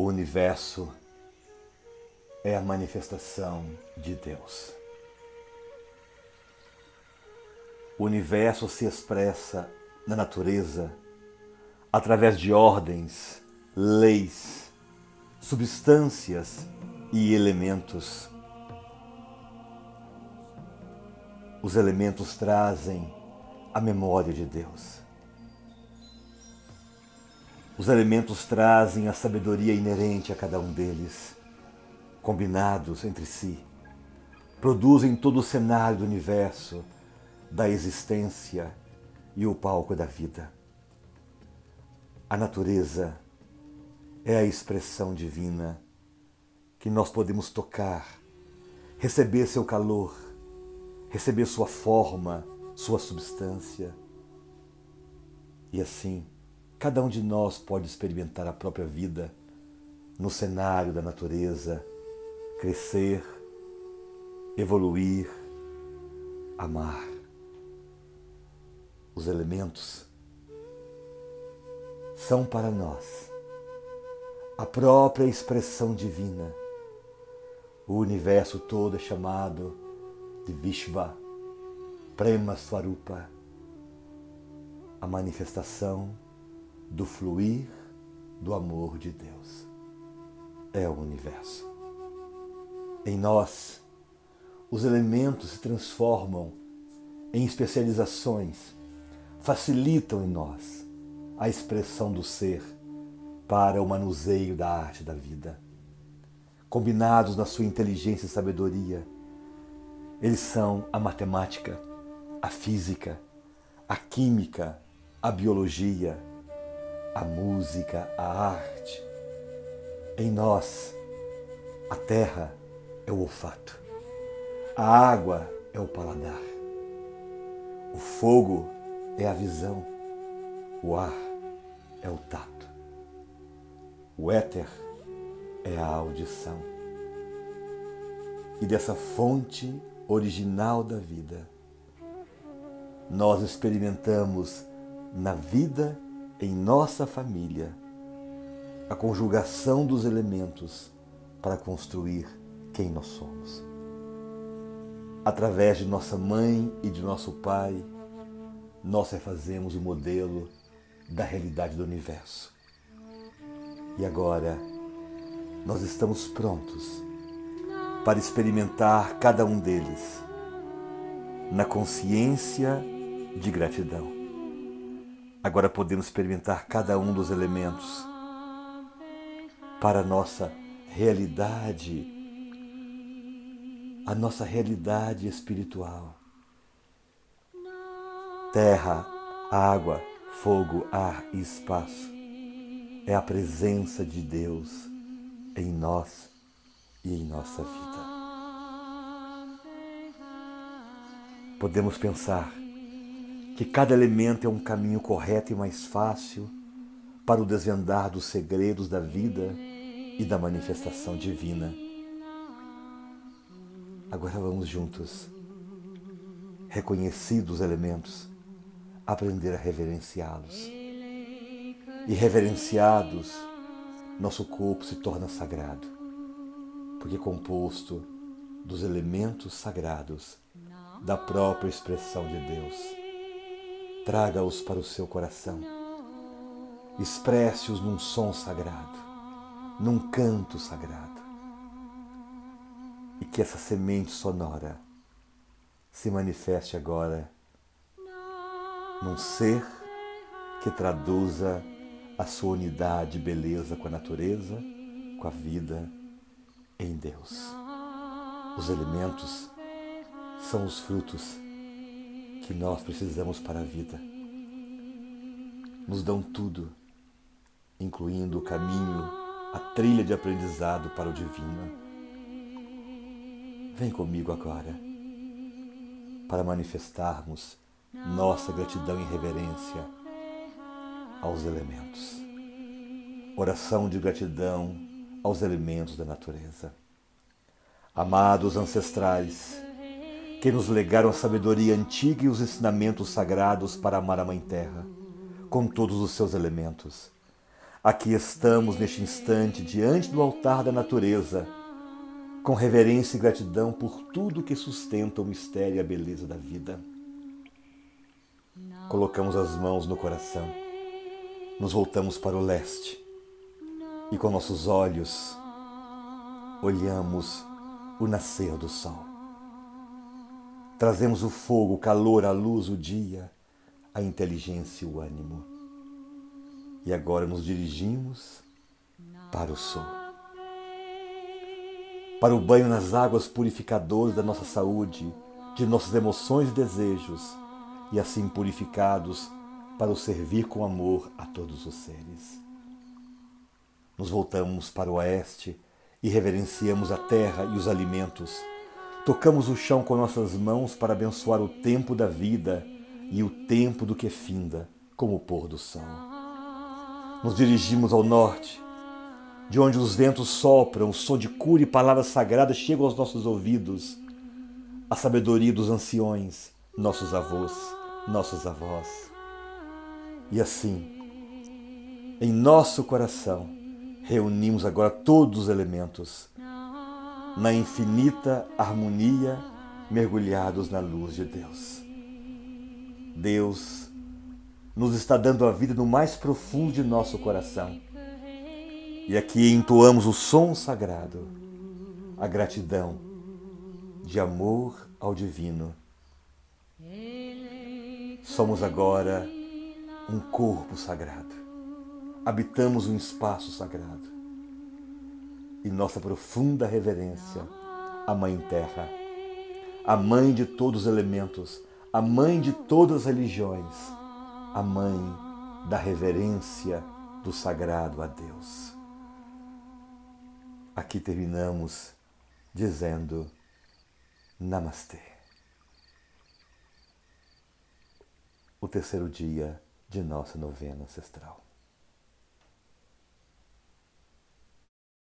O universo é a manifestação de Deus. O universo se expressa na natureza através de ordens, leis, substâncias e elementos. Os elementos trazem a memória de Deus. Os elementos trazem a sabedoria inerente a cada um deles, combinados entre si, produzem todo o cenário do universo, da existência e o palco da vida. A natureza é a expressão divina que nós podemos tocar, receber seu calor, receber sua forma, sua substância. E assim, cada um de nós pode experimentar a própria vida no cenário da natureza, crescer, evoluir, amar. Os elementos são para nós a própria expressão divina. O universo todo é chamado de Vishva, Prema Swarupa, a manifestação do fluir do amor de Deus. É o universo. Em nós, os elementos se transformam em especializações, facilitam em nós a expressão do ser para o manuseio da arte da vida. Combinados na sua inteligência e sabedoria, eles são a matemática, a física, a química, a biologia, a música, a arte. Em nós, a terra é o olfato, a água é o paladar, o fogo é a visão, o ar é o tato, o éter é a audição. E dessa fonte original da vida, nós experimentamos na vida em nossa família a conjugação dos elementos para construir quem nós somos. Através de nossa mãe e de nosso pai, nós refazemos o modelo da realidade do universo. E agora, nós estamos prontos para experimentar cada um deles na consciência de gratidão. Agora podemos experimentar cada um dos elementos para a nossa realidade, a nossa realidade espiritual. Terra, água, fogo, ar e espaço é a presença de Deus em nós e em nossa vida. Podemos pensar que cada elemento é um caminho correto e mais fácil para o desvendar dos segredos da vida e da manifestação divina. Agora vamos juntos, reconhecidos os elementos, aprender a reverenciá-los. E reverenciados, nosso corpo se torna sagrado, porque é composto dos elementos sagrados da própria expressão de Deus. Traga-os para o seu coração. Expresse-os num som sagrado, num canto sagrado. E que essa semente sonora se manifeste agora num ser que traduza a sua unidade e beleza com a natureza, com a vida em Deus. Os elementos são os frutos que nós precisamos para a vida. Nos dão tudo, incluindo o caminho, a trilha de aprendizado para o divino. Vem comigo agora para manifestarmos nossa gratidão e reverência aos elementos. Oração de gratidão aos elementos da natureza. Amados ancestrais, que nos legaram a sabedoria antiga e os ensinamentos sagrados para amar a Mãe Terra, com todos os seus elementos. Aqui estamos neste instante diante do altar da natureza, com reverência e gratidão por tudo que sustenta o mistério e a beleza da vida. Colocamos as mãos no coração, nos voltamos para o leste e com nossos olhos olhamos o nascer do sol. Trazemos o fogo, o calor, a luz, o dia, a inteligência e o ânimo. E agora nos dirigimos para o sul. Para o banho nas águas purificadoras da nossa saúde, de nossas emoções e desejos, e assim purificados para o servir com amor a todos os seres. Nos voltamos para o oeste e reverenciamos a terra e os alimentos Tocamos o chão com nossas mãos para abençoar o tempo da vida e o tempo do que finda, como o pôr do sol. Nos dirigimos ao norte, de onde os ventos sopram, o som de cura e palavras sagradas chegam aos nossos ouvidos, a sabedoria dos anciões, nossos avós, nossos avós. E assim, em nosso coração, reunimos agora todos os elementos na infinita harmonia, mergulhados na luz de Deus. Deus nos está dando a vida no mais profundo de nosso coração. E aqui entoamos o som sagrado, a gratidão de amor ao divino. Somos agora um corpo sagrado. Habitamos um espaço sagrado e nossa profunda reverência à Mãe Terra, a Mãe de todos os elementos, a Mãe de todas as religiões, a Mãe da reverência do sagrado a Deus. Aqui terminamos dizendo Namastê. O terceiro dia de nossa novena ancestral.